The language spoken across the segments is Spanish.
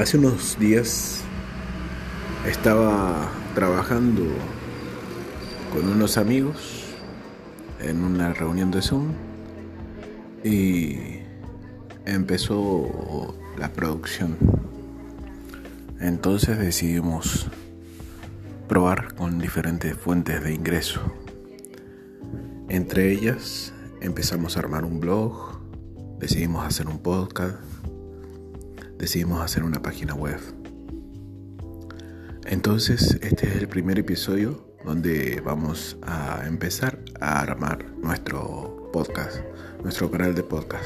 Hace unos días estaba trabajando con unos amigos en una reunión de Zoom y empezó la producción. Entonces decidimos probar con diferentes fuentes de ingreso. Entre ellas empezamos a armar un blog, decidimos hacer un podcast decidimos hacer una página web. Entonces, este es el primer episodio donde vamos a empezar a armar nuestro podcast, nuestro canal de podcast,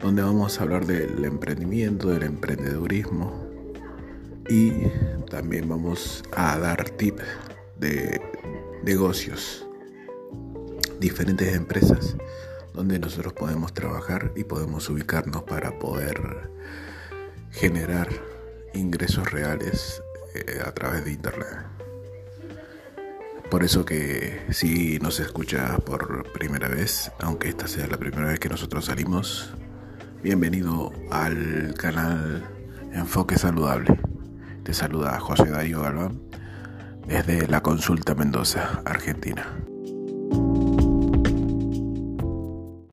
donde vamos a hablar del emprendimiento, del emprendedurismo y también vamos a dar tips de negocios, diferentes empresas donde nosotros podemos trabajar y podemos ubicarnos para poder generar ingresos reales eh, a través de internet. Por eso que si nos escucha por primera vez, aunque esta sea la primera vez que nosotros salimos, bienvenido al canal Enfoque Saludable. Te saluda José Darío Galván desde la Consulta Mendoza, Argentina.